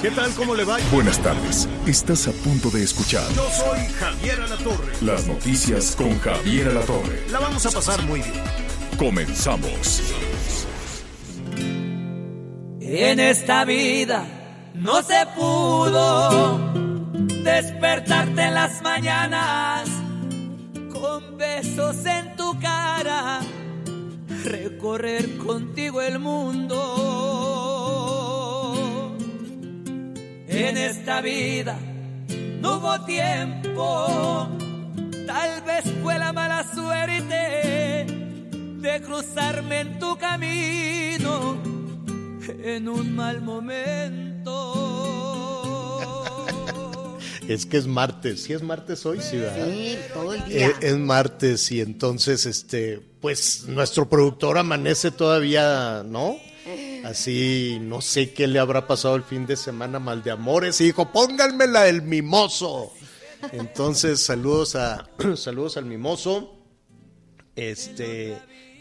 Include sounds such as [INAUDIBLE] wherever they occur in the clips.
¿Qué tal? ¿Cómo le va? Buenas tardes. Estás a punto de escuchar Yo soy Javier Alatorre. las noticias con Javier Alatorre. La vamos a pasar muy bien. Comenzamos. En esta vida no se pudo despertarte en las mañanas con besos en tu cara, recorrer contigo el mundo. En esta vida no hubo tiempo, tal vez fue la mala suerte de cruzarme en tu camino en un mal momento. Es que es martes. ¿Sí es martes hoy? Sí, ¿verdad? Sí, todo el día. Eh, es martes y entonces, este, pues nuestro productor amanece todavía, ¿no? Así, no sé qué le habrá pasado el fin de semana mal de amores y dijo, pónganmela el mimoso. Entonces, saludos a [CLEARS THROAT] saludos al mimoso. Este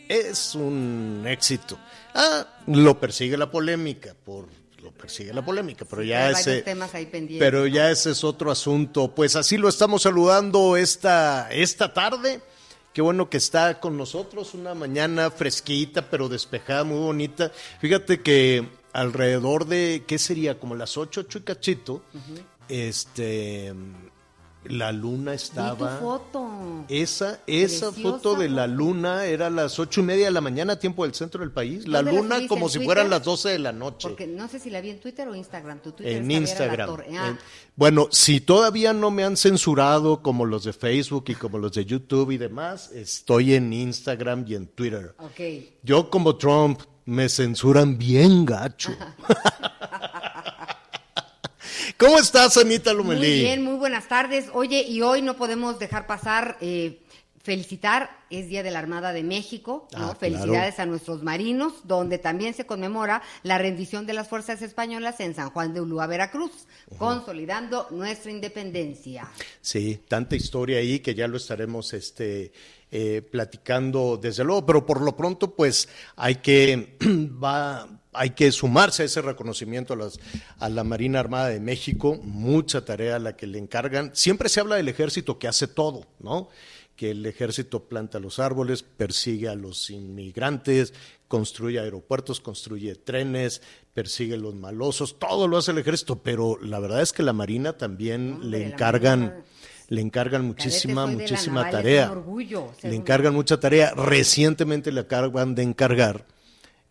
es un éxito. Ah, lo persigue la polémica, por lo persigue la polémica, pero ya ese temas ahí pero ya ese es otro asunto. Pues así lo estamos saludando esta, esta tarde. Qué bueno que está con nosotros, una mañana fresquita, pero despejada, muy bonita. Fíjate que alrededor de, ¿qué sería? Como las ocho, ocho y cachito, este, la luna Vi tu estaba... foto. Esa, esa Preciosa foto de la luna era a las ocho y media de la mañana, tiempo del centro del país. La ¿Dónde la luna como si fueran Twitter? las doce de la noche. Porque no sé si la vi en Twitter o Instagram. Tu Twitter En Instagram. Ah, En- bueno, si todavía no me han censurado como los de Facebook y como los de YouTube y demás, estoy en Instagram y en Twitter. ok. Yo como Trump me censuran bien gacho. [LAUGHS] ¿Cómo estás, Anita Lomelí? Muy bien, muy buenas tardes. Oye, y hoy no podemos dejar pasar, eh, felicitar, es Día de la Armada de México, ¿no? Ah, claro. Felicidades a nuestros marinos, donde también se conmemora la rendición de las fuerzas españolas en San Juan de Ulúa, Veracruz, consolidando nuestra independencia. Sí, tanta historia ahí que ya lo estaremos este, eh, platicando desde luego, pero por lo pronto pues hay que, [CLEARS THROAT] va, hay que sumarse a ese reconocimiento a, las, a la Marina Armada de México, mucha tarea a la que le encargan. Siempre se habla del ejército que hace todo, ¿no? que el ejército planta los árboles, persigue a los inmigrantes, construye aeropuertos, construye trenes, persigue a los malosos, todo lo hace el ejército, pero la verdad es que la Marina también Hombre, le encargan le encargan muchísima, muchísima naval, tarea. orgullo le encargan mucha tarea. Recientemente le acaban de encargar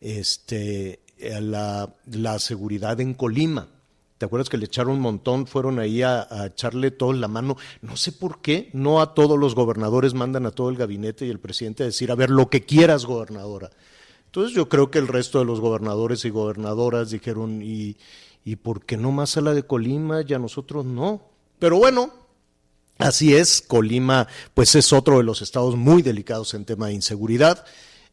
este, la, la seguridad en Colima. ¿Te acuerdas que le echaron un montón? Fueron ahí a, a echarle todo en la mano. No sé por qué no a todos los gobernadores mandan a todo el gabinete y el presidente a decir, a ver, lo que quieras, gobernadora. Entonces yo creo que el resto de los gobernadores y gobernadoras dijeron, ¿y, y por qué no más a la de Colima y a nosotros no? Pero bueno, Así es, Colima, pues es otro de los estados muy delicados en tema de inseguridad,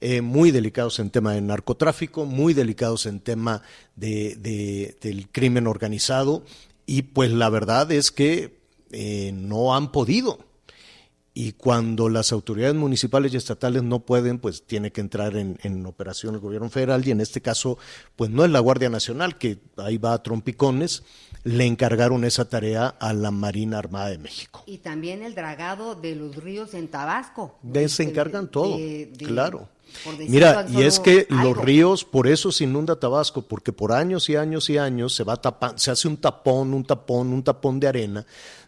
eh, muy delicados en tema de narcotráfico, muy delicados en tema de, de- del crimen organizado, y pues la verdad es que eh, no han podido. Y cuando las autoridades municipales y estatales no pueden, pues tiene que entrar en, en operación el gobierno federal y en este caso, pues no es la Guardia Nacional, que ahí va a trompicones, le encargaron esa tarea a la Marina Armada de México. Y también el dragado de los ríos en Tabasco. De- se De- encargan de- todo, de- claro. Mira, y es que algo. los ríos, por eso se inunda Tabasco, porque por años y años y años se va tapa- se hace un tapón, un tapón, un tapón de arena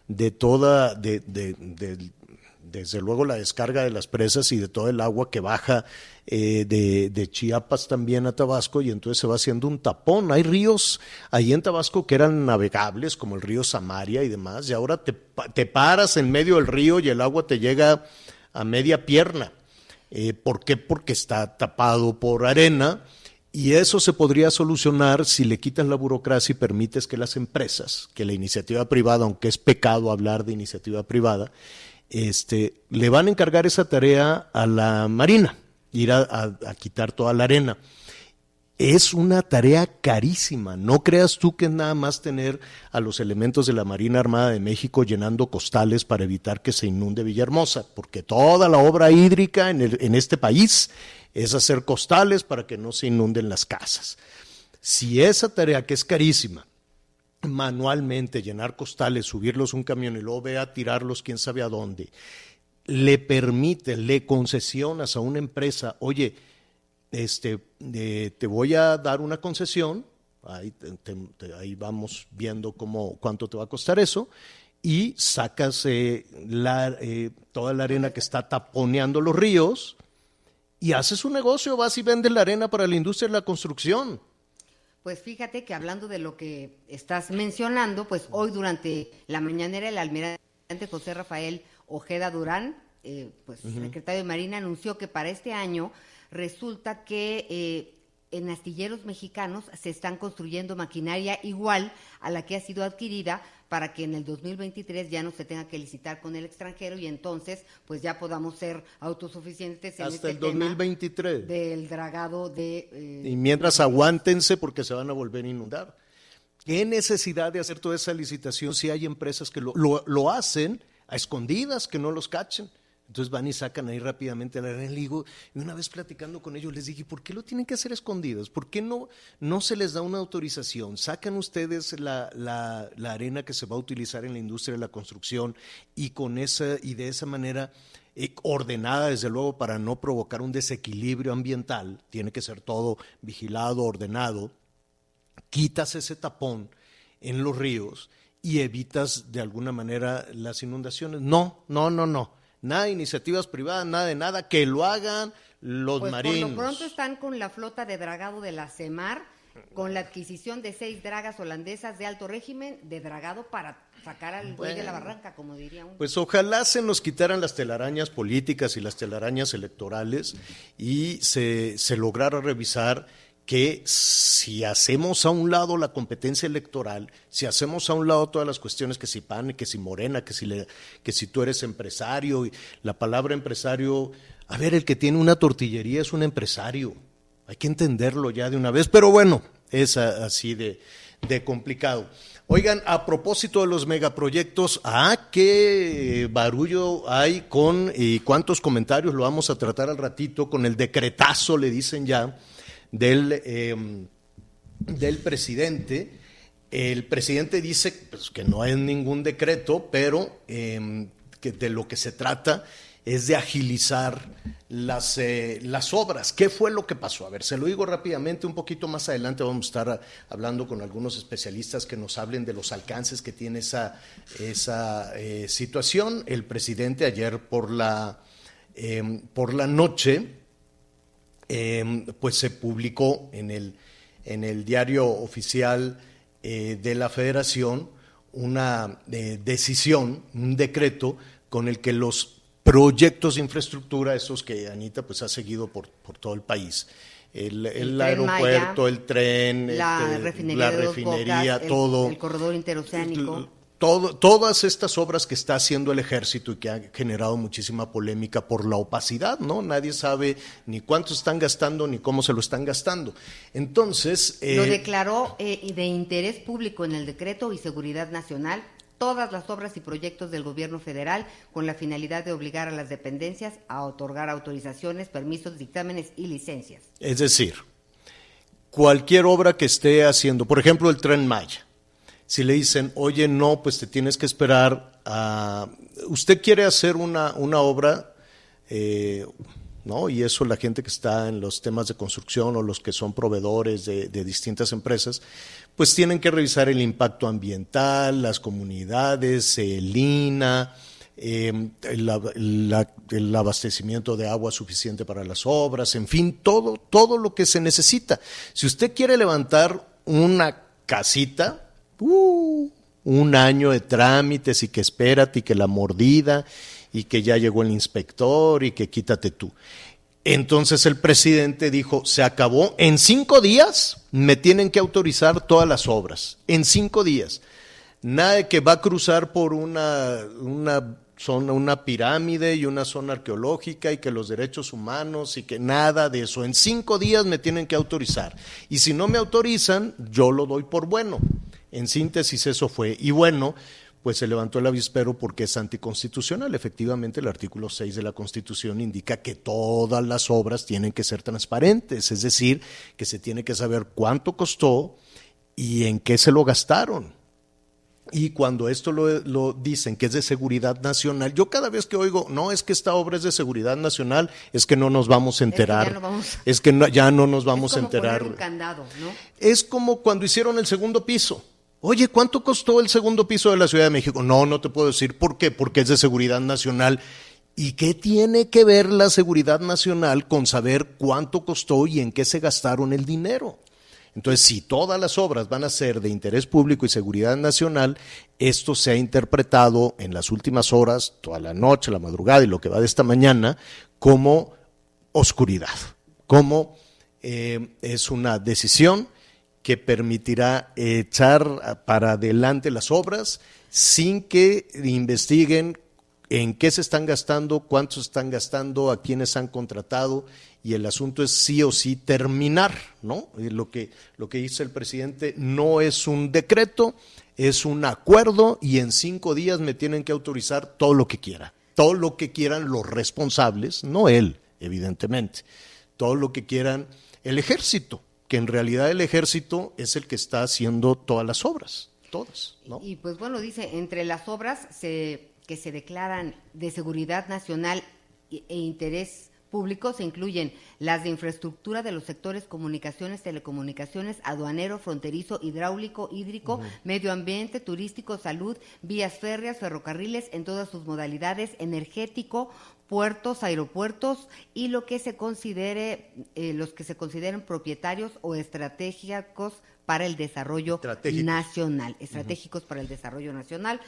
de toda, de, de- de- desde luego la descarga de las presas y de todo el agua que baja eh, de, de Chiapas también a Tabasco y entonces se va haciendo un tapón. Hay ríos ahí en Tabasco que eran navegables, como el río Samaria y demás, y ahora te, te paras en medio del río y el agua te llega a media pierna. Eh, ¿Por qué? Porque está tapado por arena Y eso se podría solucionar si le quitas la burocracia y permites que las empresas, que la iniciativa privada, aunque es pecado hablar de iniciativa privada, este, le van a encargar esa tarea a la Marina, ir a, a quitar toda la arena es una tarea carísima. No creas tú que es nada más tener a los elementos de la Marina Armada de México llenando costales para evitar que se inunde Villahermosa, porque toda la obra hídrica en, este país es hacer costales para que no se inunden las casas. Si esa tarea, que es carísima, manualmente llenar costales, subirlos un camión y luego ve tirarlos quién sabe a dónde, le permite, le concesionas a una empresa, oye, este, eh, te voy a dar una concesión, ahí, te, te, ahí, vamos viendo cómo, cuánto te va a costar eso, y sacas eh, la, eh, toda la arena que está taponeando los ríos y haces un negocio, vas y vendes la arena para la industria de la construcción. Pues fíjate que hablando de lo que estás mencionando, pues hoy durante la mañanera el almirante José Rafael Ojeda Durán, eh, pues uh -huh. secretario de Marina, anunció que para este año resulta que eh, en astilleros mexicanos se están construyendo maquinaria igual a la que ha sido adquirida para que en el 2023 ya no se tenga que licitar con el extranjero y entonces pues ya podamos ser autosuficientes en hasta este el 2023 del dragado de eh, y mientras aguántense porque se van a volver a inundar. Qué necesidad de hacer toda esa licitación si hay empresas que lo, lo, lo hacen a escondidas que no los cachen entonces van y sacan ahí rápidamente la arena. Y digo, y una vez platicando con ellos les dije, ¿por qué lo tienen que hacer escondidos? ¿Por qué no, no se les da una autorización? Sacan ustedes la, la, la, arena que se va a utilizar en la industria de la construcción y con esa, y de esa manera eh, ordenada, desde luego, para no provocar un desequilibrio ambiental, tiene que ser todo vigilado, ordenado, quitas ese tapón en los ríos y evitas de alguna manera las inundaciones. No, no, no, no nada de iniciativas privadas, nada de nada, que lo hagan los pues marinos. Por lo pronto están con la flota de dragado de la CEMAR, con la adquisición de seis dragas holandesas de alto régimen de dragado para sacar al bueno, de la barranca, como diría uno. Pues ojalá se nos quitaran las telarañas políticas y las telarañas electorales y se, se lograra revisar que si hacemos a un lado la competencia electoral, si hacemos a un lado todas las cuestiones que si PAN, que si Morena, que si, le, que si tú eres empresario, y la palabra empresario, a ver, el que tiene una tortillería es un empresario, hay que entenderlo ya de una vez, pero bueno, es así de, de complicado. Oigan, a propósito de los megaproyectos, ¿ah, qué barullo hay con y cuántos comentarios lo vamos a tratar al ratito con el decretazo, le dicen ya, del, eh, del presidente. El presidente dice pues, que no hay ningún decreto, pero eh, que de lo que se trata es de agilizar las, eh, las obras. ¿Qué fue lo que pasó? A ver, se lo digo rápidamente, un poquito más adelante vamos a estar hablando con algunos especialistas que nos hablen de los alcances que tiene esa, esa eh, situación. El presidente ayer por la, eh, por la noche eh, pues se publicó en el, en el diario oficial eh, de la Federación una eh, decisión, un decreto con el que los proyectos de infraestructura, esos que Anita pues ha seguido por, por todo el país, el, el, el aeropuerto, Maya, el tren, la este, refinería, la refinería Bocas, todo. El, el, corredor interoceánico. Todo, todas estas obras que está haciendo el ejército y que han generado muchísima polémica por la opacidad, ¿no? Nadie sabe ni cuánto están gastando ni cómo se lo están gastando. Entonces. Eh, lo declaró eh, de interés público en el decreto y seguridad nacional todas las obras y proyectos del gobierno federal con la finalidad de obligar a las dependencias a otorgar autorizaciones, permisos, dictámenes y licencias. Es decir, cualquier obra que esté haciendo, por ejemplo, el tren Maya si le dicen, oye, no, pues te tienes que esperar a... Usted quiere hacer una, una obra, eh, ¿no? Y eso la gente que está en los temas de construcción o los que son proveedores de, distintas empresas, pues tienen que revisar el impacto ambiental, las comunidades, el INA, la, la, el abastecimiento de agua suficiente para las obras, en fin, todo, todo lo que se necesita. Si usted quiere levantar una casita, uh, un año de trámites y que espérate y que la mordida y que ya llegó el inspector y que quítate tú. Entonces el presidente dijo, se acabó, en cinco días me tienen que autorizar todas las obras, en cinco días. Nada de que va a cruzar por una, una zona, una pirámide y una zona arqueológica y que los derechos humanos y que nada de eso. En cinco días me tienen que autorizar. Y si no me autorizan, yo lo doy por bueno. En síntesis eso fue. Y bueno, pues se levantó el avispero porque es anticonstitucional. Efectivamente, el artículo 6 de la Constitución indica que todas las obras tienen que ser transparentes, es decir, que se tiene que saber cuánto costó y en qué se lo gastaron. Y cuando esto lo, dicen que es de seguridad nacional, yo cada vez que oigo, no, es que esta obra es de seguridad nacional, es que no nos vamos a enterar. Es que, ya, no, nos vamos a enterar. Es como cuando hicieron el segundo piso. Oye, ¿cuánto costó el segundo piso de la Ciudad de México? No, no te puedo decir por qué, porque es de seguridad nacional. ¿Y qué tiene que ver la seguridad nacional con saber cuánto costó y en qué se gastaron el dinero? Entonces, si todas las obras van a ser de interés público y seguridad nacional, esto se ha interpretado en las últimas horas, toda la noche, la madrugada y lo que va de esta mañana, como oscuridad, como eh, es una decisión que permitirá echar para adelante las obras sin que investiguen en qué se están gastando, cuántos están gastando, a quiénes han contratado y el asunto es sí o sí terminar, ¿no? Lo que, lo que dice el presidente no es un decreto, es un acuerdo y en cinco días me tienen que autorizar todo lo que quiera, todo lo que quieran los responsables, no él, evidentemente, todo lo que quieran el ejército, que en realidad el ejército es el que está haciendo todas las obras, todas, ¿no? Y, pues bueno, dice, entre las obras se, que se declaran de seguridad nacional e interés públicos se incluyen las de infraestructura de los sectores comunicaciones, telecomunicaciones, aduanero, fronterizo, hidráulico, hídrico, medio ambiente, turístico, salud, vías férreas, ferrocarriles en todas sus modalidades, energético, puertos, aeropuertos y lo que se considere, eh, los que se consideren propietarios o estratégicos para el desarrollo nacional, estratégicos para el desarrollo nacional.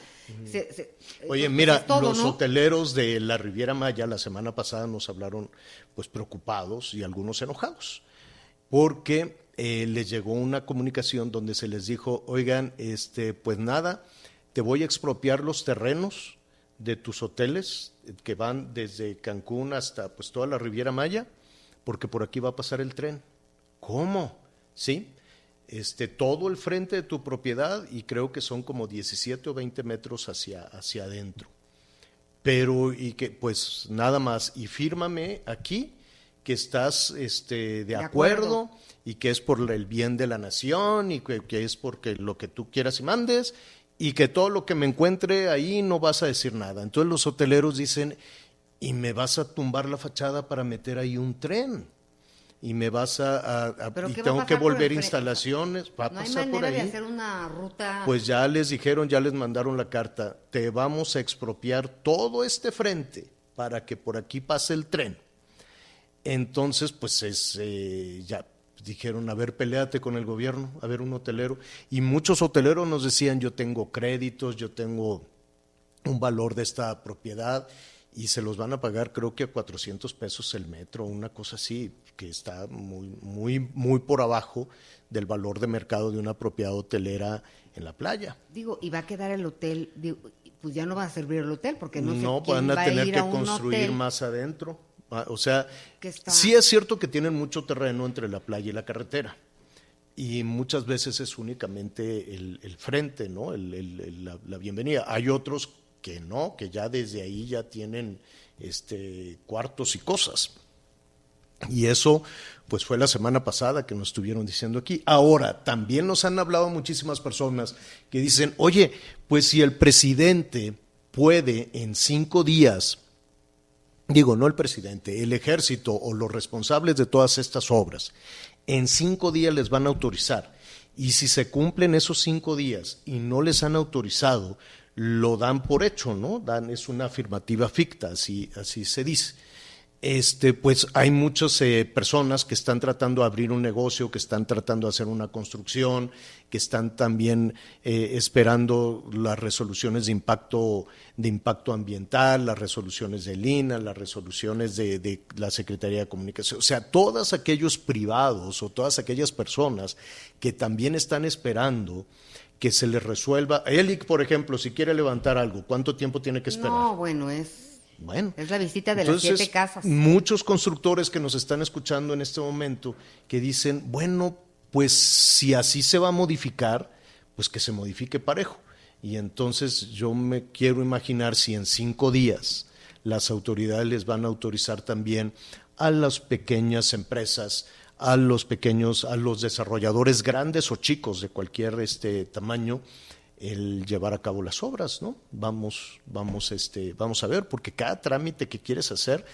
Oye, mira, los hoteleros de la Riviera Maya la semana pasada nos hablaron pues preocupados y algunos enojados, porque eh, les llegó una comunicación donde se les dijo, oigan, este, pues nada, te voy a expropiar los terrenos de tus hoteles que van desde Cancún hasta pues toda la Riviera Maya, porque por aquí va a pasar el tren. ¿Cómo? ¿Sí? este, todo el frente de tu propiedad y creo que son como 17 o 20 metros hacia, hacia adentro. Pero, y que, pues nada más, y fírmame aquí que estás este, de, acuerdo, y que es por el bien de la nación y que, que, es porque lo que tú quieras y mandes y que todo lo que me encuentre ahí no vas a decir nada. Entonces los hoteleros dicen, y me vas a tumbar la fachada para meter ahí un tren y me vas a, y tengo que volver instalaciones, va a no pasar hay por ahí. De hacer una ruta. Pues ya les dijeron, ya les mandaron la carta, te vamos a expropiar todo este frente para que por aquí pase el tren. Entonces, pues es eh, ya dijeron, a ver, peleate con el gobierno, a ver un hotelero. Y muchos hoteleros nos decían, yo tengo créditos, yo tengo un valor de esta propiedad y se los van a pagar creo que a 400 pesos el metro, una cosa así que está muy, muy, muy por abajo del valor de mercado de una propiedad hotelera en la playa. Digo, y va a quedar el hotel, pues ya no va a servir el hotel porque no, no van a tener que construir más adentro. Ah, o sea, sí es cierto que tienen mucho terreno entre la playa y la carretera. Y muchas veces es únicamente el, frente, ¿no? El, la, la, bienvenida. Hay otros que no, que ya desde ahí ya tienen este, cuartos y cosas. Y eso, pues fue la semana pasada que nos estuvieron diciendo aquí. Ahora, también nos han hablado muchísimas personas que dicen, oye, pues si el presidente puede en cinco días, digo, no el presidente, el ejército o los responsables de todas estas obras, en cinco días les van a autorizar. Y si se cumplen esos cinco días y no les han autorizado, lo dan por hecho, ¿no? Dan, es una afirmativa ficta, así, así se dice. Este, pues hay muchas eh, personas que están tratando de abrir un negocio, que están tratando de hacer una construcción, que están también eh, esperando las resoluciones de impacto, de impacto ambiental, las resoluciones del INA, las resoluciones de, de la Secretaría de Comunicación. O sea, todos aquellos privados o todas aquellas personas que también están esperando que se les resuelva. Elic, por ejemplo, si quiere levantar algo, ¿cuánto tiempo tiene que esperar? No, bueno, es bueno, es la visita de las siete casas. Muchos constructores que nos están escuchando en este momento que dicen, bueno, pues si así se va a modificar, pues que se modifique parejo. Y entonces yo me quiero imaginar si en cinco días las autoridades les van a autorizar también a las pequeñas empresas, a los pequeños, a los desarrolladores grandes o chicos de cualquier este tamaño, el llevar a cabo las obras, ¿no? Vamos, vamos, este, vamos a ver, porque cada trámite que quieres hacer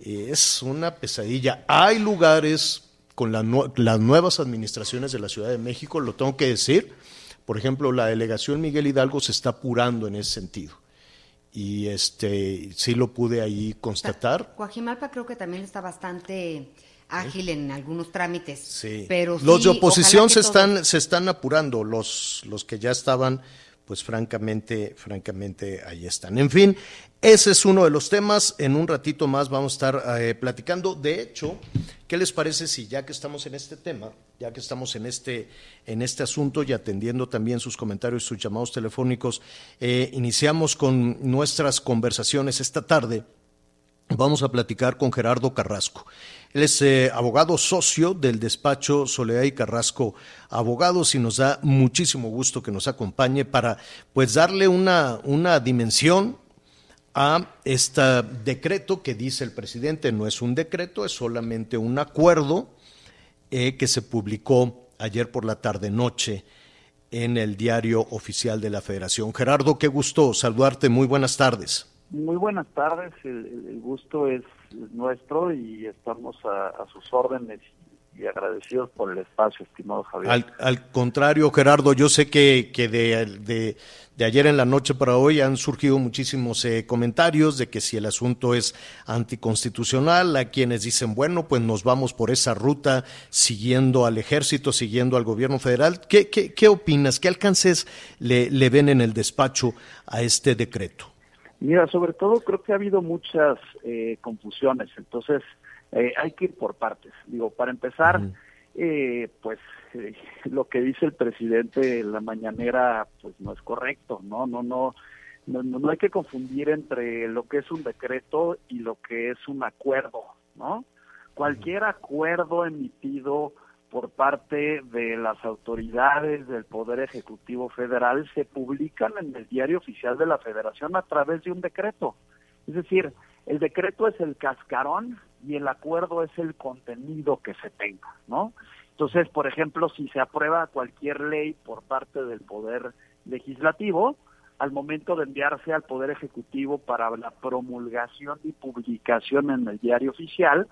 es una pesadilla. Hay lugares con las nuevas administraciones de la Ciudad de México, lo tengo que decir, por ejemplo, la delegación Miguel Hidalgo se está apurando en ese sentido. Y este sí lo pude ahí constatar. Coajimalpa creo que también está bastante ágil en algunos trámites. Sí. Pero los de oposición se todo- están se están apurando, los los que ya estaban pues francamente francamente ahí están. En fin, ese es uno de los temas. En un ratito más vamos a estar eh, platicando. De hecho, ¿qué les parece si ya que estamos en este tema, ya que estamos en este en este asunto y atendiendo también sus comentarios, sus llamados telefónicos, eh, iniciamos con nuestras conversaciones esta tarde? Vamos a platicar con Gerardo Carrasco. Él es eh, abogado socio del despacho Soledad y Carrasco Abogados y nos da muchísimo gusto que nos acompañe para pues darle una, una dimensión a este decreto que dice el presidente. No es un decreto, es solamente un acuerdo eh, que se publicó ayer por la tarde-noche en el diario oficial de la Federación. Gerardo, qué gusto saludarte. Muy buenas tardes. Muy buenas tardes, el, gusto es nuestro y estamos a, a sus órdenes y agradecidos por el espacio, estimado Javier. Al, contrario, Gerardo, yo sé que, que de, de- de ayer en la noche para hoy han surgido muchísimos eh, comentarios de que si el asunto es anticonstitucional, hay quienes dicen, bueno, pues nos vamos por esa ruta siguiendo al ejército, siguiendo al gobierno federal. ¿Qué, qué, qué opinas? ¿Qué alcances le, le ven en el despacho a este decreto? Mira, sobre todo creo que ha habido muchas eh, confusiones, entonces eh, hay que ir por partes. Digo, para empezar, eh, pues eh, lo que dice el presidente en la mañanera, pues no es correcto, ¿no? No, no, no, no, no hay que confundir entre lo que es un decreto y lo que es un acuerdo, ¿no? Cualquier acuerdo emitido por parte de las autoridades del Poder Ejecutivo Federal se publican en el diario oficial de la Federación a través de un decreto. Es decir, el decreto es el cascarón y el acuerdo es el contenido que se tenga, ¿no? Entonces, por ejemplo, si se aprueba cualquier ley por parte del Poder Legislativo, al momento de enviarse al Poder Ejecutivo para la promulgación y publicación en el diario oficial,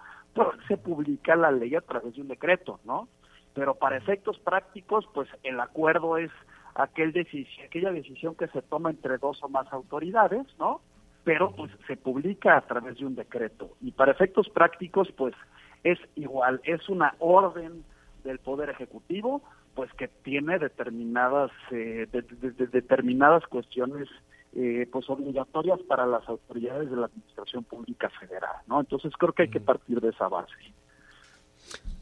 se publica la ley a través de un decreto, ¿no? Pero para efectos prácticos, pues el acuerdo es aquel decisión, aquella decisión que se toma entre dos o más autoridades, ¿no? Pero pues se publica a través de un decreto. Y para efectos prácticos, pues es igual, es una orden del Poder Ejecutivo, pues que tiene determinadas eh, de- de- de- determinadas cuestiones eh, pues obligatorias para las autoridades de la Administración Pública Federal, ¿no? Entonces creo que hay que partir de esa base.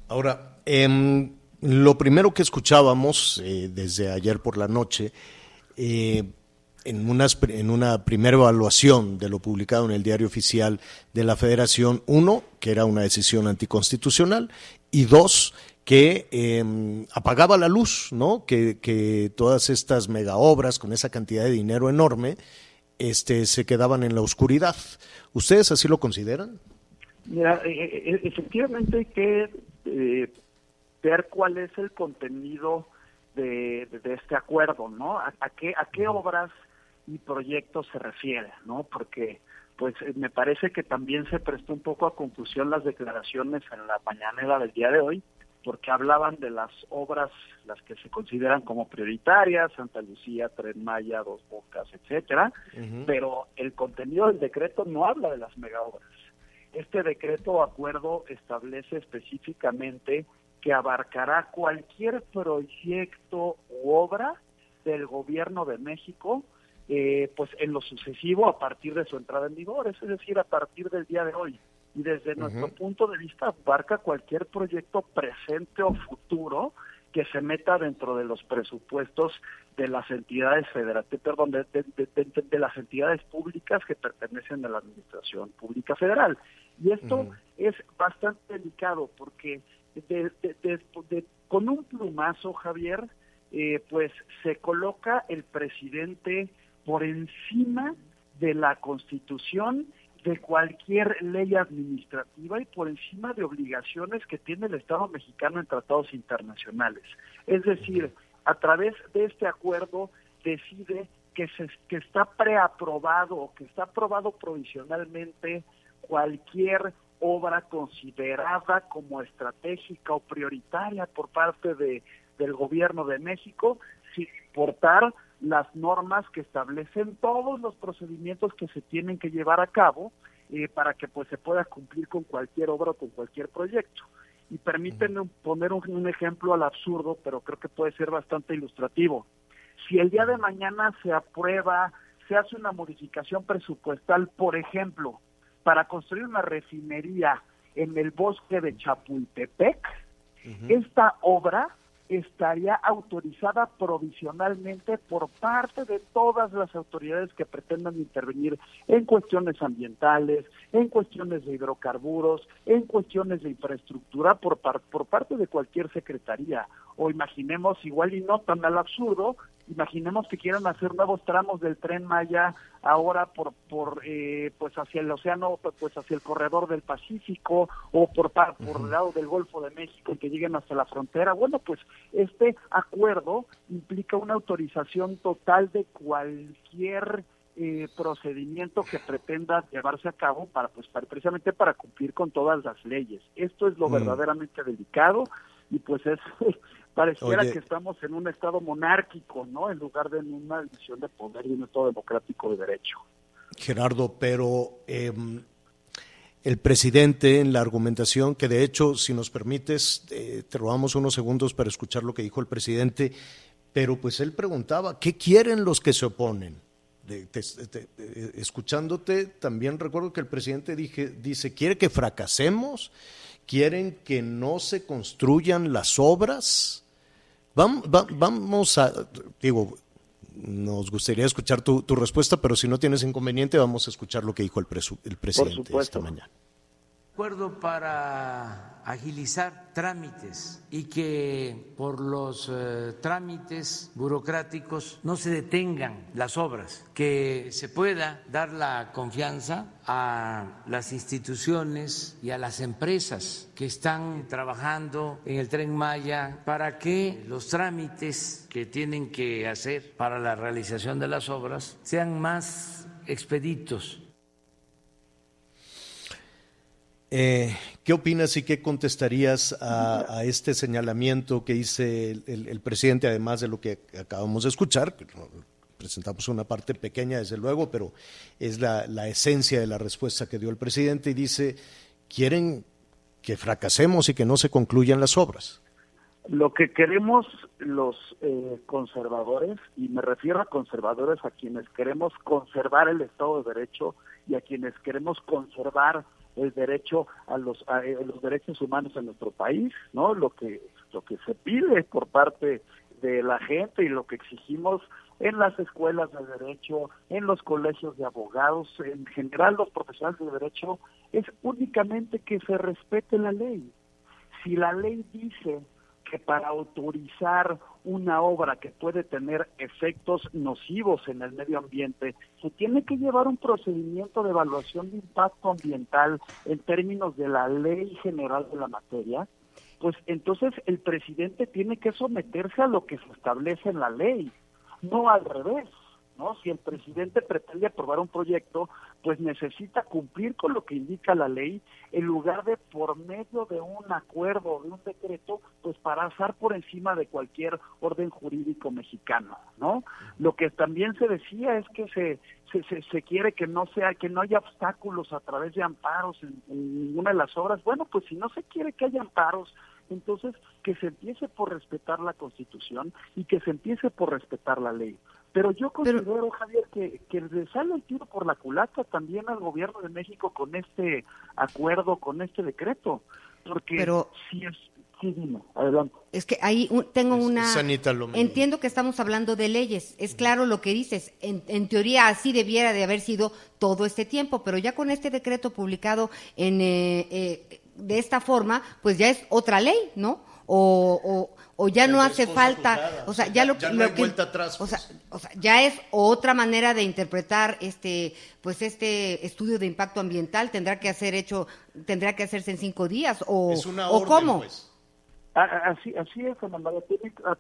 Ahora, em, lo primero que escuchábamos eh, desde ayer por la noche, eh, en, unas, en una primera evaluación de lo publicado en el diario oficial de la Federación, uno, que era una decisión anticonstitucional, y dos, que em, apagaba la luz, ¿no? Que, que todas estas mega obras con esa cantidad de dinero enorme este, se quedaban en la oscuridad. ¿Ustedes así lo consideran? Mira, eh, eh, efectivamente hay que eh, ver cuál es el contenido de, de- de este acuerdo, ¿no? ¿A, a qué, ¿A qué obras y proyectos se refiere, ¿no? Porque pues eh, me parece que también se prestó un poco a confusión las declaraciones en la mañanera del día de hoy, porque hablaban de las obras, las que se consideran como prioritarias, Santa Lucía, Tren Maya, Dos Bocas, etcétera, pero el contenido del decreto no habla de las megaobras. Este decreto o acuerdo establece específicamente que abarcará cualquier proyecto u obra del gobierno de México, eh, pues en lo sucesivo a partir de su entrada en vigor, es decir, a partir del día de hoy. Y desde nuestro punto de vista abarca cualquier proyecto presente o futuro que se meta dentro de los presupuestos de las entidades federativas, perdón, de, de, las entidades públicas que pertenecen a la administración pública federal. Y esto es bastante delicado porque con un plumazo, Javier, eh, pues se coloca el presidente por encima de la Constitución, de cualquier ley administrativa y por encima de obligaciones que tiene el Estado mexicano en tratados internacionales. Es decir, a través de este acuerdo decide que, se, que está preaprobado o que está aprobado provisionalmente cualquier obra considerada como estratégica o prioritaria por parte de, del gobierno de México sin importar las normas que establecen todos los procedimientos que se tienen que llevar a cabo eh, para que pues se pueda cumplir con cualquier obra o con cualquier proyecto. Y permítanme poner un, un ejemplo al absurdo, pero creo que puede ser bastante ilustrativo. Si el día de mañana se aprueba, se hace una modificación presupuestal, por ejemplo, para construir una refinería en el bosque de Chapultepec, esta obra estaría autorizada provisionalmente por parte de todas las autoridades que pretendan intervenir en cuestiones ambientales, en cuestiones de hidrocarburos, en cuestiones de infraestructura por, por parte de cualquier secretaría. O imaginemos, igual y no tan al absurdo, imaginemos que quieran hacer nuevos tramos del tren Maya ahora por por eh, pues hacia el océano pues hacia el corredor del Pacífico o por por el lado del Golfo de México y que lleguen hasta la frontera. Bueno pues este acuerdo implica una autorización total de cualquier eh, procedimiento que pretenda llevarse a cabo para pues precisamente para cumplir con todas las leyes. Esto es lo mm. verdaderamente delicado y pues es [LAUGHS] pareciera que estamos en un estado monárquico, ¿no? En lugar de en una división de poder y un estado democrático de derecho. Gerardo, pero em, el presidente en la argumentación, que de hecho, si nos permites, eh, te robamos unos segundos para escuchar lo que dijo el presidente, pero pues él preguntaba, ¿qué quieren los que se oponen? escuchándote, también recuerdo que el presidente dije, dice, ¿quiere que fracasemos? ¿Quieren que no se construyan las obras? Vamos, a, digo, nos gustaría escuchar tu, respuesta, pero si no tienes inconveniente, vamos a escuchar lo que dijo el, el presidente esta mañana. Acuerdo para agilizar trámites y que por los eh, trámites burocráticos no se detengan las obras, que se pueda dar la confianza a las instituciones y a las empresas que están trabajando en el tren Maya para que los trámites que tienen que hacer para la realización de las obras sean más expeditos eh, ¿Qué opinas y qué contestarías a, este señalamiento que dice el, presidente, además de lo que acabamos de escuchar? Presentamos una parte pequeña, desde luego, pero es la, esencia de la respuesta que dio el presidente y dice, quieren que fracasemos y que no se concluyan las obras. Lo que queremos los eh, conservadores, y me refiero a conservadores a quienes queremos conservar el Estado de Derecho y a quienes queremos conservar el derecho a los eh, los derechos humanos en nuestro país, ¿no? Lo que lo que se pide por parte de la gente y lo que exigimos en las escuelas de derecho, en los colegios de abogados, en general los profesionales de derecho, es únicamente que se respete la ley. Si la ley dice que para autorizar una obra que puede tener efectos nocivos en el medio ambiente, se tiene que llevar un procedimiento de evaluación de impacto ambiental en términos de la ley general de la materia, pues entonces el presidente tiene que someterse a lo que se establece en la ley, no al revés. ¿No? Si el presidente pretende aprobar un proyecto, pues necesita cumplir con lo que indica la ley en lugar de por medio de un acuerdo, de un decreto, pues pasar por encima de cualquier orden jurídico mexicano, ¿no? Lo que también se decía es que se se, se, quiere que no sea que no haya obstáculos a través de amparos en, ninguna de las obras. Bueno, pues si no se quiere que haya amparos, entonces que se empiece por respetar la Constitución y que se empiece por respetar la ley. Pero yo considero, Javier, que, que le sale el tiro por la culata también al gobierno de México con este acuerdo, con este decreto. Porque Pero... si es, Sí, adelante. Es que ahí tengo una... Entiendo que estamos hablando de leyes, es claro lo que dices, en, en, teoría así debiera de haber sido todo este tiempo, pero ya con este decreto publicado en, eh, eh, de esta forma, pues ya es otra ley, ¿no? O, o, ya no hace falta, o sea, ya lo, ya no hay vuelta atrás, o, sea, pues. o sea, ya es otra manera de interpretar este, pues este estudio de impacto ambiental tendrá que hacer hecho, tendrá que hacerse en cinco días o, es una o cómo. Pues. Así, así es, Fernanda.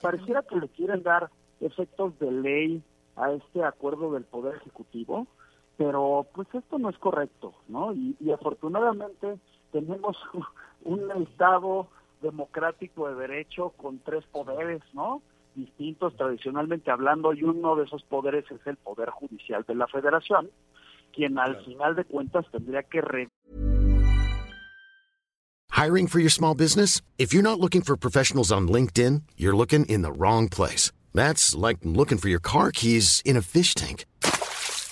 Pareciera que le quieren dar efectos de ley a este acuerdo del Poder Ejecutivo, pero pues esto no es correcto, ¿no? Y, y afortunadamente tenemos [LAUGHS] un Estado democrático de derecho con tres poderes, ¿no? Distintos tradicionalmente hablando, y uno de esos poderes es el Poder Judicial de la Federación, quien al final de cuentas tendría que Hiring for your small business? If you're not looking for professionals on LinkedIn, you're looking in the wrong place. That's like looking for your car keys in a fish tank.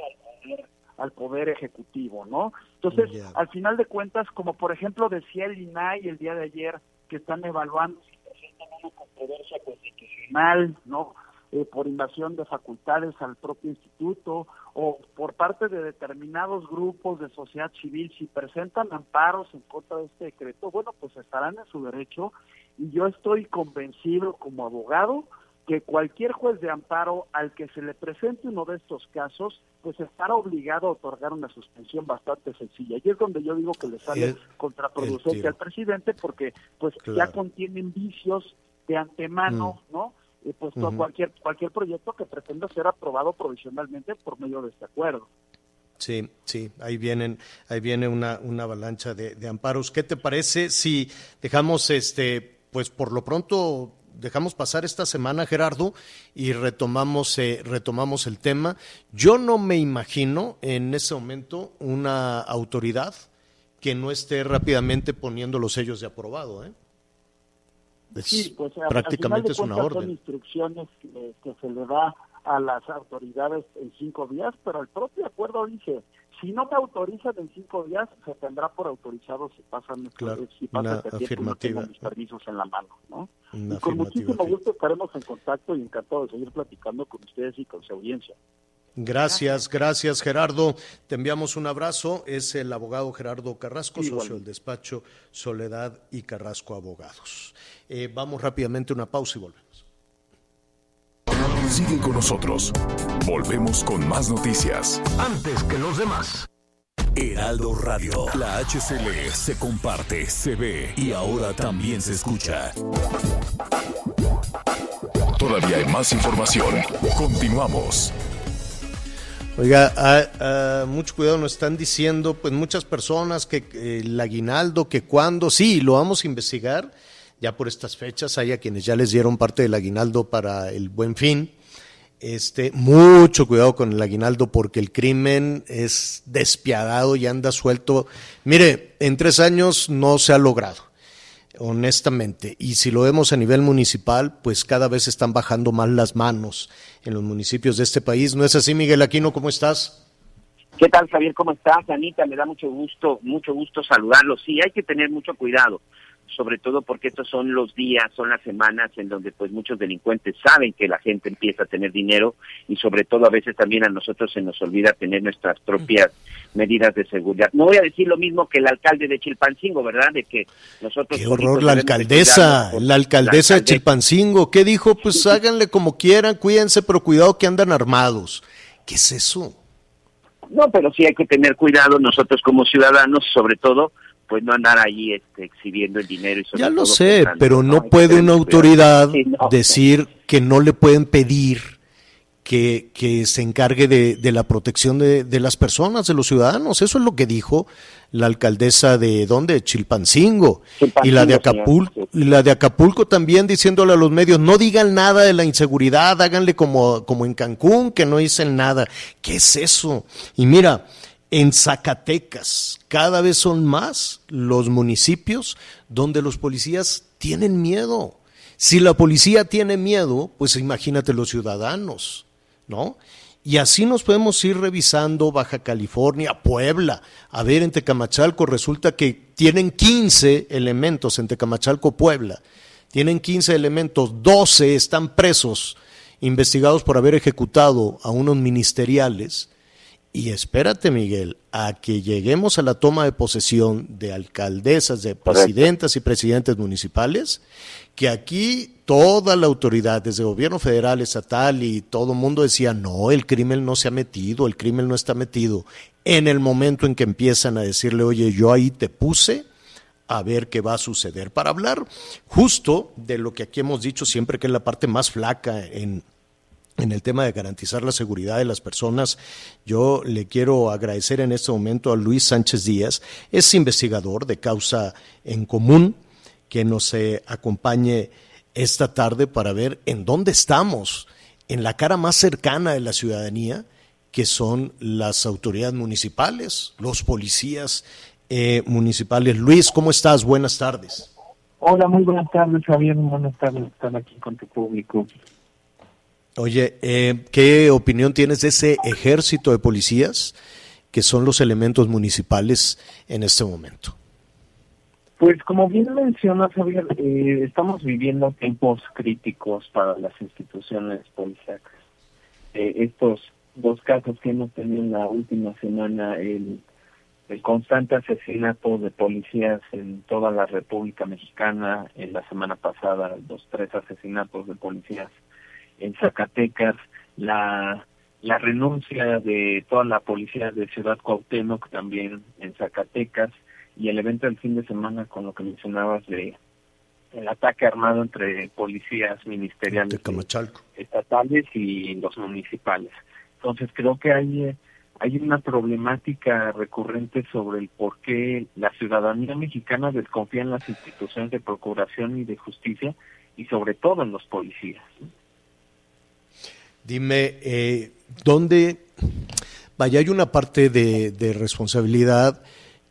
al poder, al poder ejecutivo, ¿no? Entonces, yeah. al final de cuentas, como por ejemplo decía el INAI el día de ayer, que están evaluando si presentan una controversia constitucional, ¿no? Eh, por invasión de facultades al propio instituto o por parte de determinados grupos de sociedad civil, si presentan amparos en contra de este decreto, bueno, pues estarán en su derecho y yo estoy convencido como abogado que cualquier juez de amparo al que se le presente uno de estos casos, pues estará obligado a otorgar una suspensión bastante sencilla. Y es donde yo digo que le sale el, contraproducente el al presidente porque pues claro. ya contienen vicios de antemano, mm. ¿no? Y pues uh -huh. cualquier cualquier proyecto que pretenda ser aprobado provisionalmente por medio de este acuerdo. Sí, sí, ahí vienen, ahí viene una, una avalancha de, de amparos. ¿Qué te parece si dejamos este, pues por lo pronto dejamos pasar esta semana, Gerardo, y retomamos, eh, retomamos el tema. Yo no me imagino en ese momento una autoridad que no esté rápidamente poniendo los sellos de aprobado. ¿eh? Es, sí, pues, prácticamente es una orden. Son instrucciones que, que se le da a las autoridades en cinco días, pero el propio acuerdo dice si no me autorizan en cinco días, se tendrá por autorizado si pasan, claro, si pasa una afirmativa. No mis permisos en la mano, ¿no? Una y con muchísimo gusto estaremos en contacto y encantado de seguir platicando con ustedes y con su audiencia. Gracias, gracias Gerardo. Te enviamos un abrazo. Es el abogado Gerardo Carrasco, socio del despacho Soledad y Carrasco Abogados. Eh, vamos rápidamente a una pausa y volvemos. Sigue con nosotros. Volvemos con más noticias. Antes que los demás. Heraldo Radio. La HCL se comparte, se ve y ahora también se escucha. Todavía hay más información. Continuamos. Oiga, ah, ah, mucho cuidado, nos están diciendo pues muchas personas que eh, el aguinaldo, que cuándo, sí, lo vamos a investigar ya por estas fechas, hay a quienes ya les dieron parte del aguinaldo para el buen fin. Este, mucho cuidado con el aguinaldo porque el crimen es despiadado y anda suelto. Mire, en tres años no se ha logrado, honestamente. Y si lo vemos a nivel municipal, pues cada vez están bajando más las manos en los municipios de este país. ¿No es así, Miguel Aquino? ¿Cómo estás? ¿Qué tal, Javier? ¿Cómo estás? Anita, me da mucho gusto, mucho gusto saludarlo. Sí, hay que tener mucho cuidado sobre todo porque estos son los días, son las semanas en donde pues muchos delincuentes saben que la gente empieza a tener dinero y sobre todo a veces también a nosotros se nos olvida tener nuestras propias medidas de seguridad. No voy a decir lo mismo que el alcalde de Chilpancingo, ¿verdad? De que nosotros... Qué horror la alcaldesa, la alcaldesa de Chilpancingo, ¿qué dijo? Pues [LAUGHS] háganle como quieran, cuídense, pero cuidado que andan armados. ¿Qué es eso? No, pero sí hay que tener cuidado nosotros como ciudadanos, sobre todo pues no andar ahí este, exhibiendo el dinero. Y ya lo sé, pero no, puede una autoridad decir que no le pueden pedir que, que se encargue de, de la protección de, de, las personas, de los ciudadanos. Eso es lo que dijo la alcaldesa de ¿dónde? Chilpancingo. y la de Acapulco, y la de Acapulco también diciéndole a los medios, no digan nada de la inseguridad, háganle como, como en Cancún, que no dicen nada. ¿Qué es eso? Y mira, en Zacatecas, cada vez son más los municipios donde los policías tienen miedo. Si la policía tiene miedo, pues imagínate los ciudadanos, ¿no? Y así nos podemos ir revisando Baja California, Puebla. A ver, en Tecamachalco resulta que tienen 15 elementos en Tecamachalco, Puebla. Tienen 15 elementos, 12 están presos, investigados por haber ejecutado a unos ministeriales y espérate, Miguel, a que lleguemos a la toma de posesión de alcaldesas, de presidentas y presidentes municipales, que aquí toda la autoridad, desde gobierno federal, estatal y todo el mundo decía, no, el crimen no se ha metido, el crimen no está metido. En el momento en que empiezan a decirle, oye, yo ahí te puse, a ver qué va a suceder, para hablar justo de lo que aquí hemos dicho siempre, que es la parte más flaca en en el tema de garantizar la seguridad de las personas. Yo le quiero agradecer en este momento a Luis Sánchez Díaz, es investigador de causa en común, que nos eh, acompañe esta tarde para ver en dónde estamos, en la cara más cercana de la ciudadanía, que son las autoridades municipales, los policías eh, municipales. Luis, ¿cómo estás? Buenas tardes. Hola, muy buenas tardes, Javier. Buenas tardes, estar aquí con tu público. Oye, eh, ¿qué opinión tienes de ese ejército de policías que son los elementos municipales en este momento? Pues como bien mencionas, Javier, eh, estamos viviendo tiempos críticos para las instituciones policiales. Eh, estos dos casos que hemos tenido en la última semana, el, constante asesinato de policías en toda la República Mexicana, en la semana pasada los tres asesinatos de policías en Zacatecas, la, la renuncia de toda la policía de Ciudad Cuauhtémoc también en Zacatecas y el evento del fin de semana con lo que mencionabas de el ataque armado entre policías ministeriales estatales y los municipales. Entonces creo que hay hay una problemática recurrente sobre el por qué la ciudadanía mexicana desconfía en las instituciones de procuración y de justicia y sobre todo en los policías. Dime, eh, ¿dónde, vaya, hay una parte de, responsabilidad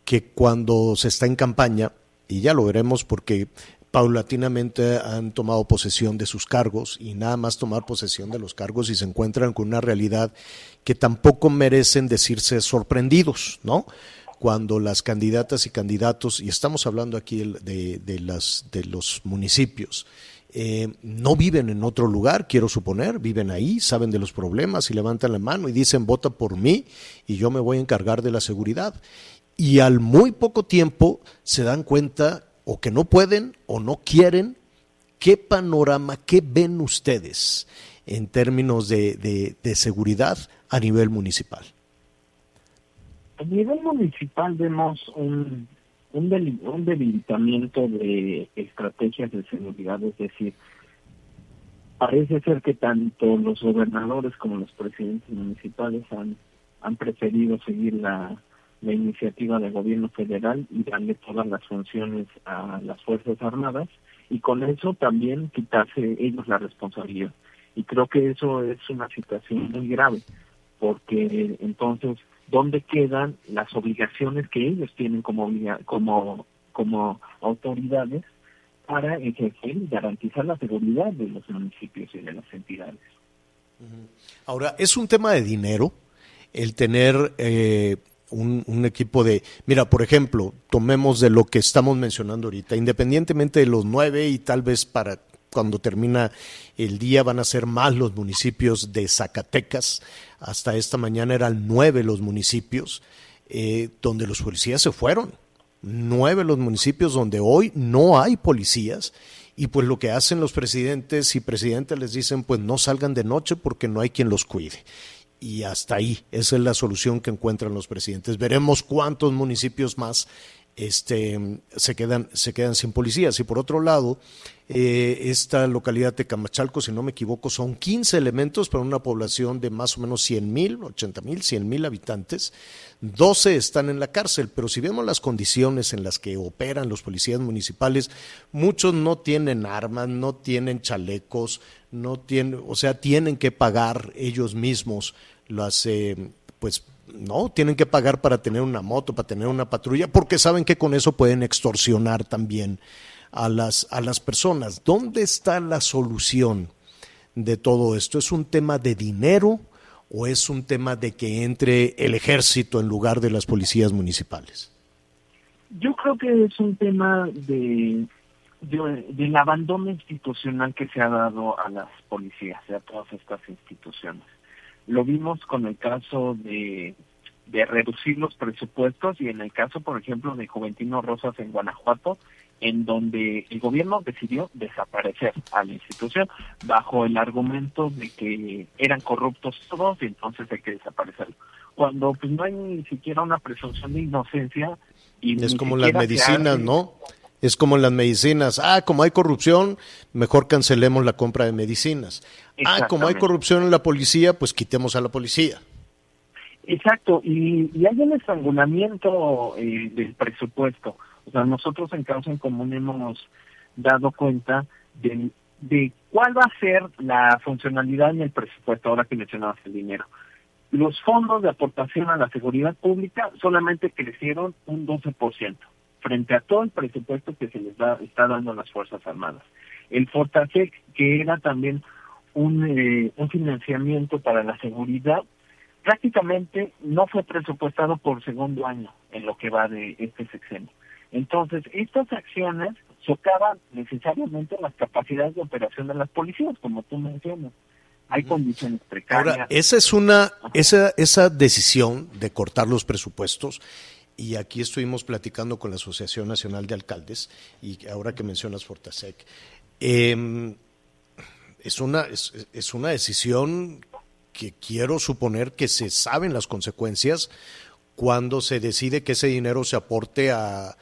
que cuando se está en campaña, y ya lo veremos porque paulatinamente han tomado posesión de sus cargos y nada más tomar posesión de los cargos y se encuentran con una realidad que tampoco merecen decirse sorprendidos, ¿no? Cuando las candidatas y candidatos, y estamos hablando aquí de los municipios, eh, no viven en otro lugar, quiero suponer, viven ahí, saben de los problemas y levantan la mano y dicen vota por mí y yo me voy a encargar de la seguridad. Y al muy poco tiempo se dan cuenta o que no pueden o no quieren. ¿Qué panorama, qué ven ustedes en términos de, de seguridad a nivel municipal? A nivel municipal vemos un, un, debilitamiento de estrategias de seguridad, es decir, parece ser que tanto los gobernadores como los presidentes municipales han, han preferido seguir la, la iniciativa del gobierno federal y darle todas las funciones a las Fuerzas Armadas y con eso también quitarse ellos la responsabilidad. Y creo que eso es una situación muy grave, porque entonces dónde quedan las obligaciones que ellos tienen como como como autoridades para ejercer y garantizar la seguridad de los municipios y de las entidades. Ahora, ¿es un tema de dinero el tener eh, un, equipo de, mira, por ejemplo, tomemos de lo que estamos mencionando ahorita, independientemente de los nueve y tal vez para cuando termina el día van a ser más los municipios de Zacatecas, hasta esta mañana eran nueve los municipios eh, donde los policías se fueron, nueve los municipios donde hoy no hay policías y pues lo que hacen los presidentes y presidentes les dicen pues no salgan de noche porque no hay quien los cuide y hasta ahí. Esa es la solución que encuentran los presidentes. Veremos cuántos municipios más este, se, quedan, se quedan sin policías. Y por otro lado, eh, esta localidad de Camachalco, si no me equivoco, son 15 elementos para una población de más o menos 100 mil, 80 mil, 100 mil habitantes. 12 están en la cárcel, pero si vemos las condiciones en las que operan los policías municipales, muchos no tienen armas, no tienen chalecos, no tienen, o sea, tienen que pagar ellos mismos las, eh, pues, no, tienen que pagar para tener una moto, para tener una patrulla, porque saben que con eso pueden extorsionar también a las, a las personas. ¿Dónde está la solución de todo esto? ¿Es un tema de dinero o es un tema de que entre el ejército en lugar de las policías municipales? Yo creo que es un tema de, del abandono institucional que se ha dado a las policías, a todas estas instituciones. Lo vimos con el caso de, de reducir los presupuestos y en el caso, por ejemplo, de Juventino Rosas en Guanajuato, en donde el gobierno decidió desaparecer a la institución bajo el argumento de que eran corruptos todos y entonces hay que desaparecerlo. Cuando pues no hay ni siquiera una presunción de inocencia y es como las medicinas, ¿no? Es como en las medicinas. Ah, como hay corrupción, mejor cancelemos la compra de medicinas. Ah, como hay corrupción en la policía, pues quitemos a la policía. Exacto, y, hay un estrangulamiento eh, del presupuesto. O sea, nosotros en Causa en Común hemos dado cuenta de, de cuál va a ser la funcionalidad en el presupuesto, ahora que mencionabas el dinero. Los fondos de aportación a la seguridad pública solamente crecieron un 12% frente a todo el presupuesto que se les da, está dando a las Fuerzas Armadas. El Fortasec, que era también un, eh, un financiamiento para la seguridad, prácticamente no fue presupuestado por segundo año en lo que va de este sexenio. Entonces, estas acciones socavan necesariamente las capacidades de operación de las policías, como tú mencionas. Hay condiciones precarias. Ahora, esa es una, esa, esa decisión de cortar los presupuestos, y aquí estuvimos platicando con la Asociación Nacional de Alcaldes, y ahora que mencionas Fortasec, em, es, una, es, es una decisión que quiero suponer que se saben las consecuencias cuando se decide que ese dinero se aporte a,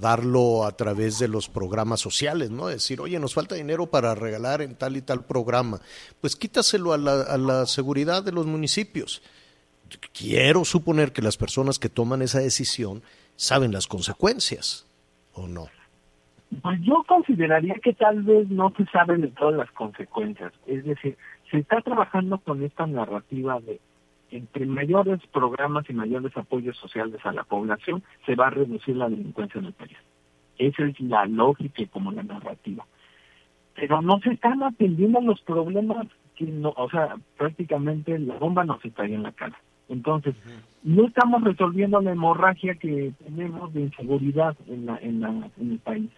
darlo a través de los programas sociales, ¿no? Decir, oye, nos falta dinero para regalar en tal y tal programa. Pues quítaselo a la, a la seguridad de los municipios. Quiero suponer que las personas que toman esa decisión saben las consecuencias, ¿o no? Pues yo consideraría que tal vez no se saben de todas las consecuencias. Es decir, se está trabajando con esta narrativa de entre mayores programas y mayores apoyos sociales a la población, se va a reducir la delincuencia en el país. Esa es la lógica y como la narrativa. Pero no se están atendiendo los problemas que no, o sea, prácticamente la bomba nos está ahí en la cara. Entonces, no estamos resolviendo la hemorragia que tenemos de inseguridad en, la, en, la, en el país.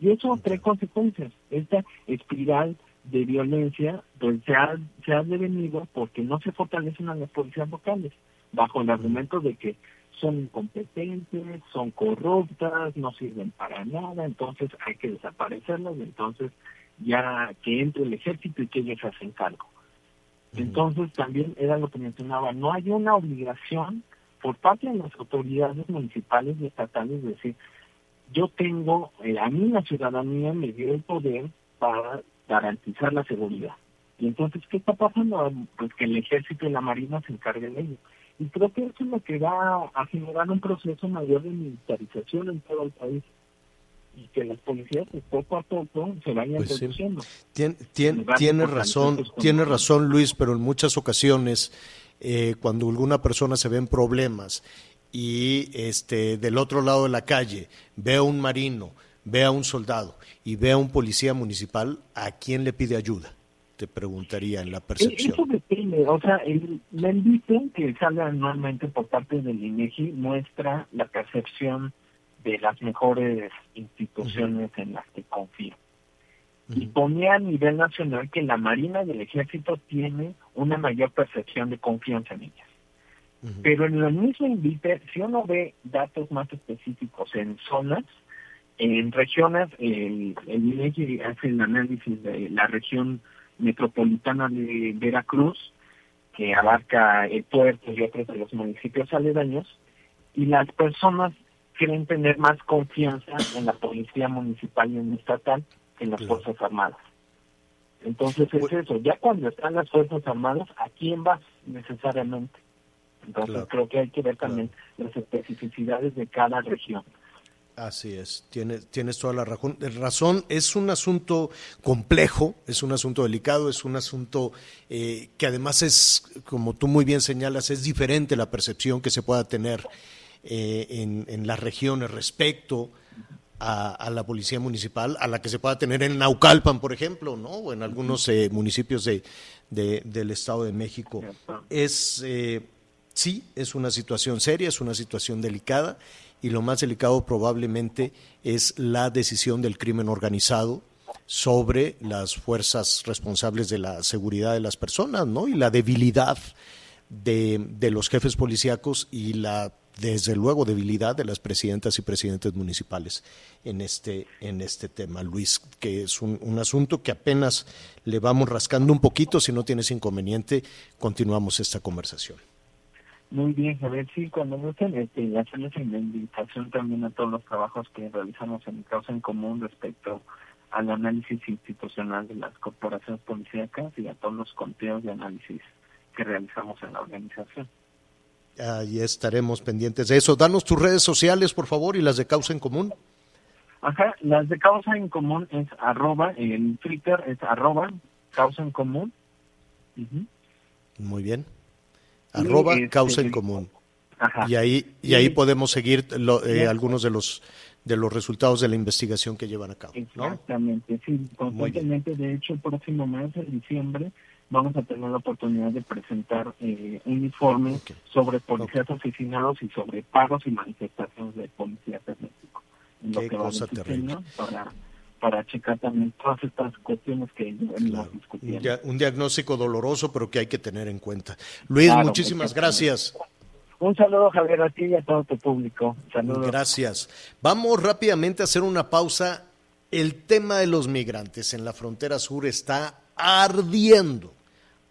Y eso trae consecuencias. Esta espiral de violencia pues se ha, se ha devenido porque no se fortalecen a las policías locales, bajo el argumento de que son incompetentes, son corruptas, no sirven para nada, entonces hay que desaparecerlas, entonces ya que entre el ejército y que ellos hacen cargo. Entonces también era lo que mencionaba, no hay una obligación por parte de las autoridades municipales y estatales de decir, yo tengo, eh, a mí la ciudadanía me dio el poder para garantizar la seguridad. Y entonces, ¿qué está pasando? Pues que el ejército y la marina se encarguen de ello. Y creo que eso es lo que va a generar un proceso mayor de militarización en todo el país. Y que las policías pues, poco a poco se vayan pues reduciendo. tiene razón, tiene razón Luis, pero en muchas ocasiones eh, cuando alguna persona se ve en problemas y este del otro lado de la calle ve a un marino, ve a un soldado y ve a un policía municipal, ¿a quién le pide ayuda? te preguntaría en la Eh, percepción. Eso depende, o sea, el, la que sale anualmente por parte del INEGI muestra la percepción de las mejores instituciones en las que confía. Y ponía a nivel nacional que la Marina y el Ejército tiene una mayor percepción de confianza en ellas. Pero en el mismo invite, si uno ve datos más específicos en zonas, en regiones, el, el INEGI hace el análisis de la región metropolitana de Veracruz, que abarca el puerto y otros de los municipios aledaños, y las personas quieren tener más confianza en la policía municipal y en estatal que en las Fuerzas Armadas. Entonces es eso, ya cuando están las Fuerzas Armadas, ¿a quién vas necesariamente? Entonces Claro. creo que hay que ver también las especificidades de cada región. Así es, tienes, tienes toda la razón. razón. Es un asunto complejo, es un asunto delicado, es un asunto eh, que además es, como tú muy bien señalas, es diferente la percepción que se pueda tener eh, en, las regiones respecto a, la policía municipal, a la que se pueda tener en Naucalpan, por ejemplo, ¿no? o en algunos eh, municipios de, de- del Estado de México. Es, eh, sí, es una situación seria, es una situación delicada y lo más delicado probablemente es la decisión del crimen organizado sobre las fuerzas responsables de la seguridad de las personas, ¿no? Y la debilidad de, de los jefes policíacos y la desde luego debilidad de las presidentas y presidentes municipales en este en este tema, Luis, que es un, un asunto que apenas le vamos rascando un poquito, si no tienes inconveniente, continuamos esta conversación. Muy bien, Javier. Sí, cuando gusten, este, hacerles una invitación también a todos los trabajos que realizamos en Causa en Común respecto al análisis institucional de las corporaciones policíacas y a todos los conteos de análisis que realizamos en la organización. Ahí estaremos pendientes de eso. Danos tus redes sociales, por favor, y las de Causa en Común. Ajá, las de Causa en Común es arroba, en Twitter es arroba Causa en Común. Muy bien. Arroba este, Causa en Común. Ajá. Y ahí, y ahí podemos seguir lo- eh, algunos de los de los resultados de la investigación que llevan a cabo. ¿no? Exactamente, sí, constantemente. De hecho, el próximo mes, en diciembre, vamos a tener la oportunidad de presentar eh, un informe sobre policías asesinados y sobre pagos y manifestaciones de policías en México. En lo Qué que cosa terrible. Para, para checar también todas estas cuestiones que venimos Un, discutiendo. dia- un diagnóstico doloroso, pero que hay que tener en cuenta. Luis, Claro, muchísimas gracias. Un saludo, Javier, a ti y a todo tu público. Saludos. Gracias. Vamos rápidamente a hacer una pausa. El tema de los migrantes en la frontera sur está ardiendo,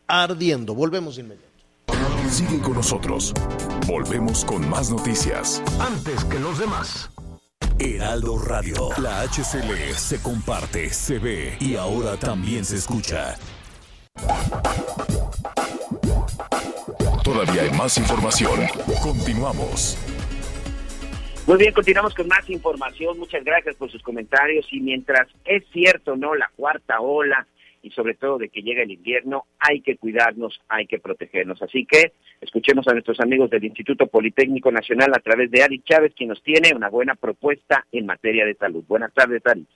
ardiendo. Volvemos de inmediato. Sigue con nosotros. Volvemos con más noticias. Antes que los demás. Heraldo Radio. La HCL se comparte, se ve y ahora también se escucha. Todavía hay más información. Continuamos. Muy bien, continuamos con más información. Muchas gracias por sus comentarios. Y mientras es cierto, ¿no? La cuarta ola y sobre todo de que llega el invierno, hay que cuidarnos, hay que protegernos. Así que escuchemos a nuestros amigos del Instituto Politécnico Nacional a través de Ari Chávez, quien nos tiene una buena propuesta en materia de salud. Buenas tardes, Ari.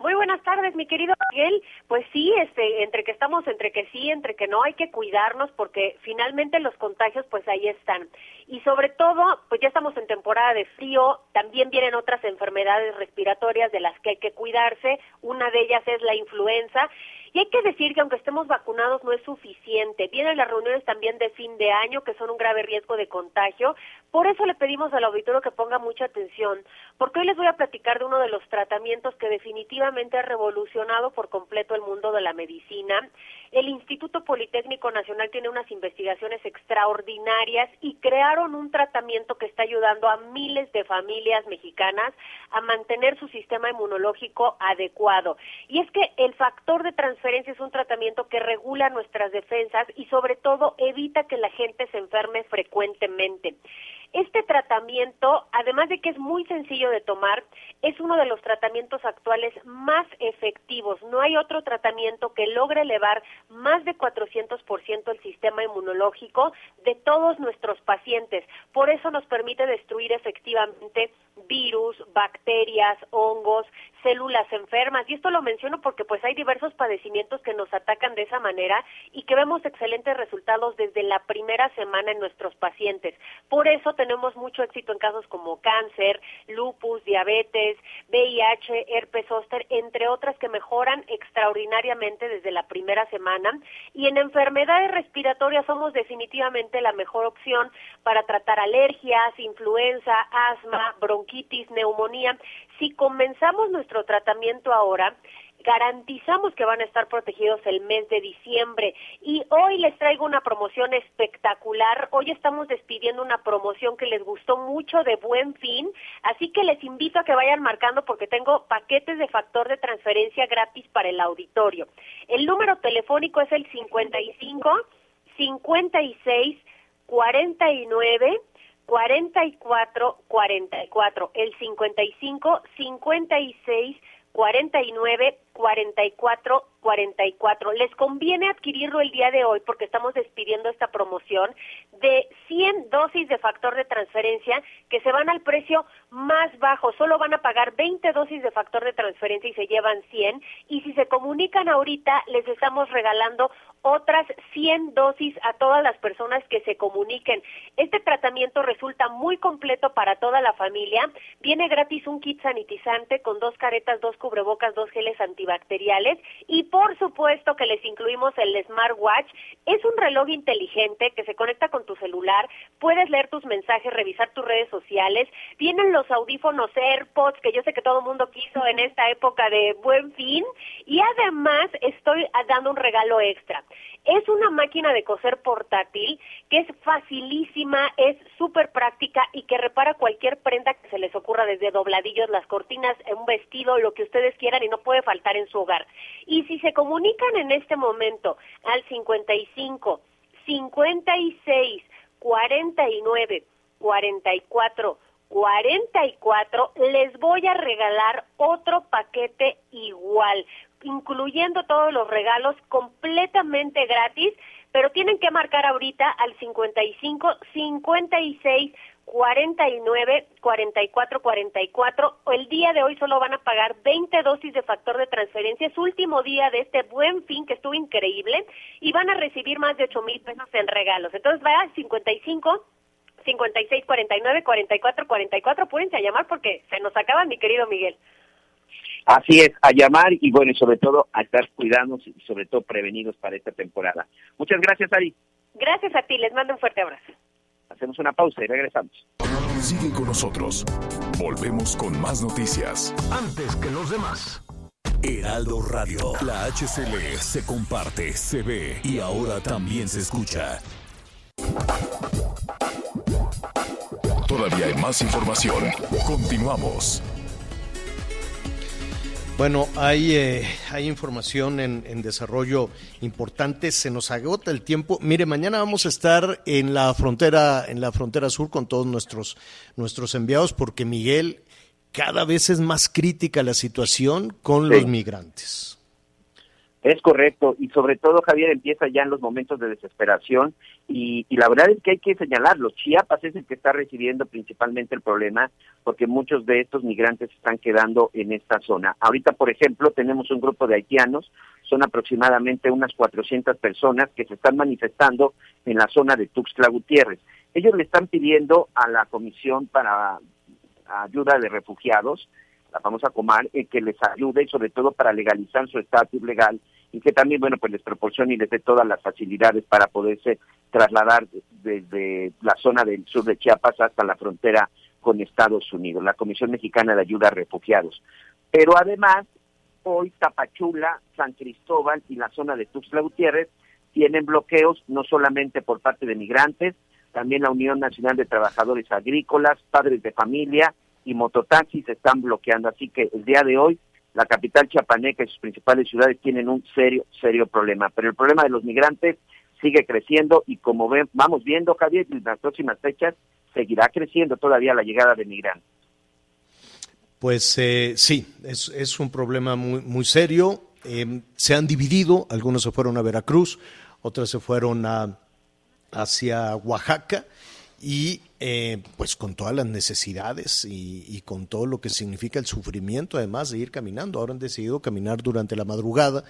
Muy buenas tardes, mi querido Miguel. Pues sí, este, entre que estamos, entre que sí, entre que no, hay que cuidarnos porque finalmente los contagios pues ahí están. Y sobre todo, pues ya estamos en temporada de frío, también vienen otras enfermedades respiratorias de las que hay que cuidarse, una de ellas es la influenza. Y hay que decir que aunque estemos vacunados no es suficiente. Vienen las reuniones también de fin de año que son un grave riesgo de contagio. Por eso le pedimos al auditorio que ponga mucha atención, porque hoy les voy a platicar de uno de los tratamientos que definitivamente ha revolucionado por completo el mundo de la medicina. El Instituto Politécnico Nacional tiene unas investigaciones extraordinarias y crearon un tratamiento que está ayudando a miles de familias mexicanas a mantener su sistema inmunológico adecuado. Y es que el factor de transferencia es un tratamiento que regula nuestras defensas y sobre todo evita que la gente se enferme frecuentemente. Este tratamiento, además de que es muy sencillo de tomar, es uno de los tratamientos actuales más efectivos. No hay otro tratamiento que logre elevar más de 400% el sistema inmunológico de todos nuestros pacientes. Por eso nos permite destruir efectivamente virus, bacterias, hongos, células enfermas. Y esto lo menciono porque pues hay diversos padecimientos que nos atacan de esa manera y que vemos excelentes resultados desde la primera semana en nuestros pacientes. Por eso tenemos mucho éxito en casos como cáncer, lupus, diabetes, VIH, herpes zóster, entre otras que mejoran extraordinariamente desde la primera semana. Y en enfermedades respiratorias somos definitivamente la mejor opción para tratar alergias, influenza, asma, bronquitis, neumonía. Si comenzamos nuestro tratamiento ahora, garantizamos que van a estar protegidos el mes de diciembre. Y hoy les traigo una promoción espectacular. Hoy estamos despidiendo una promoción que les gustó mucho de buen fin. Así que les invito a que vayan marcando porque tengo paquetes de factor de transferencia gratis para el auditorio. El número telefónico es el 55 56 49 44 44, el 55 56 49 44 44. Les conviene adquirirlo el día de hoy porque estamos despidiendo esta promoción de 100 dosis de factor de transferencia que se van al precio más bajo. Solo van a pagar 20 dosis de factor de transferencia y se llevan 100. Y si se comunican ahorita, les estamos regalando otras 100 dosis a todas las personas que se comuniquen. Este tratamiento resulta muy completo para toda la familia. Viene gratis un kit sanitizante con dos caretas, dos cubrebocas, dos geles antibacteriales y por supuesto que les incluimos el smartwatch. Es un reloj inteligente que se conecta con tu celular, puedes leer tus mensajes, revisar tus redes sociales. Vienen los audífonos AirPods que yo sé que todo el mundo quiso en esta época de buen fin y además estoy dando un regalo extra. Es una máquina de coser portátil que es facilísima, es súper práctica y que repara cualquier prenda que se les ocurra, desde dobladillos, las cortinas, un vestido, lo que ustedes quieran y no puede faltar en su hogar. Y si se comunican en este momento al 55 56 49 44 44 les voy a regalar otro paquete igual incluyendo todos los regalos completamente gratis, pero tienen que marcar ahorita al 55 56 49 44 44. El día de hoy solo van a pagar 20 dosis de factor de transferencia. Es último día de este buen fin que estuvo increíble y van a recibir más de 8 mil pesos en regalos. Entonces va al 55 56 49 44 44. Pueden a llamar porque se nos acaban, mi querido Miguel. Así es, a llamar y bueno, y sobre todo a estar cuidados y sobre todo prevenidos para esta temporada. Muchas gracias, Ari. Gracias a ti, les mando un fuerte abrazo. Hacemos una pausa y regresamos. Sigue con nosotros. Volvemos con más noticias. Antes que los demás. Heraldo Radio, la HCL se comparte, se ve y ahora también se escucha. Todavía hay más información. Continuamos. Bueno, hay, eh, hay información en, desarrollo importante. Se nos agota el tiempo. Mire, mañana vamos a estar en la frontera, en la frontera sur con todos nuestros, nuestros enviados, porque Miguel, cada vez es más crítica la situación con los migrantes. Es correcto, y sobre todo Javier empieza ya en los momentos de desesperación y, la verdad es que hay que señalarlo, Chiapas es el que está recibiendo principalmente el problema porque muchos de estos migrantes están quedando en esta zona. Ahorita, por ejemplo, tenemos un grupo de haitianos, son aproximadamente unas 400 personas que se están manifestando en la zona de Tuxtla Gutiérrez. Ellos le están pidiendo a la Comisión para Ayuda de Refugiados la famosa Comar, eh, que les ayude sobre todo para legalizar su estatus legal y que también, bueno, pues les proporcione y les dé todas las facilidades para poderse trasladar desde la zona del sur de Chiapas hasta la frontera con Estados Unidos, la Comisión Mexicana de Ayuda a Refugiados. Pero además, hoy Tapachula, San Cristóbal y la zona de Tuxtla Gutiérrez tienen bloqueos no solamente por parte de migrantes, también la Unión Nacional de Trabajadores Agrícolas, padres de familia y mototaxis están bloqueando. Así que el día de hoy la capital chiapaneca y sus principales ciudades tienen un serio, serio problema. Pero el problema de los migrantes sigue creciendo y como ven, vamos viendo, Javier, en las próximas fechas seguirá creciendo todavía la llegada de migrantes. Pues eh, sí, es, es, un problema muy, muy serio. Eh, se han dividido, algunos se fueron a Veracruz, otros se fueron a, hacia Oaxaca y eh, pues con todas las necesidades y, con todo lo que significa el sufrimiento además de ir caminando. Ahora han decidido caminar durante la madrugada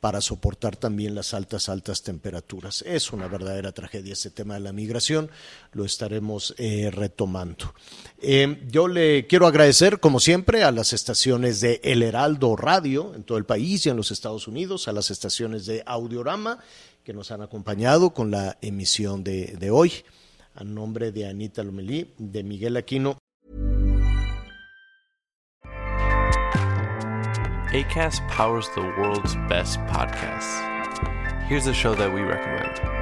para soportar también las altas, altas temperaturas. Es una verdadera tragedia este tema de la migración, lo estaremos eh, retomando. Eh, yo le quiero agradecer, como siempre, a las estaciones de El Heraldo Radio en todo el país y en los Estados Unidos, a las estaciones de Audiorama que nos han acompañado con la emisión de, de hoy. A nombre de Anita Lomelí, de Miguel Aquino, ACAST powers the world's best podcasts. Here's a show that we recommend.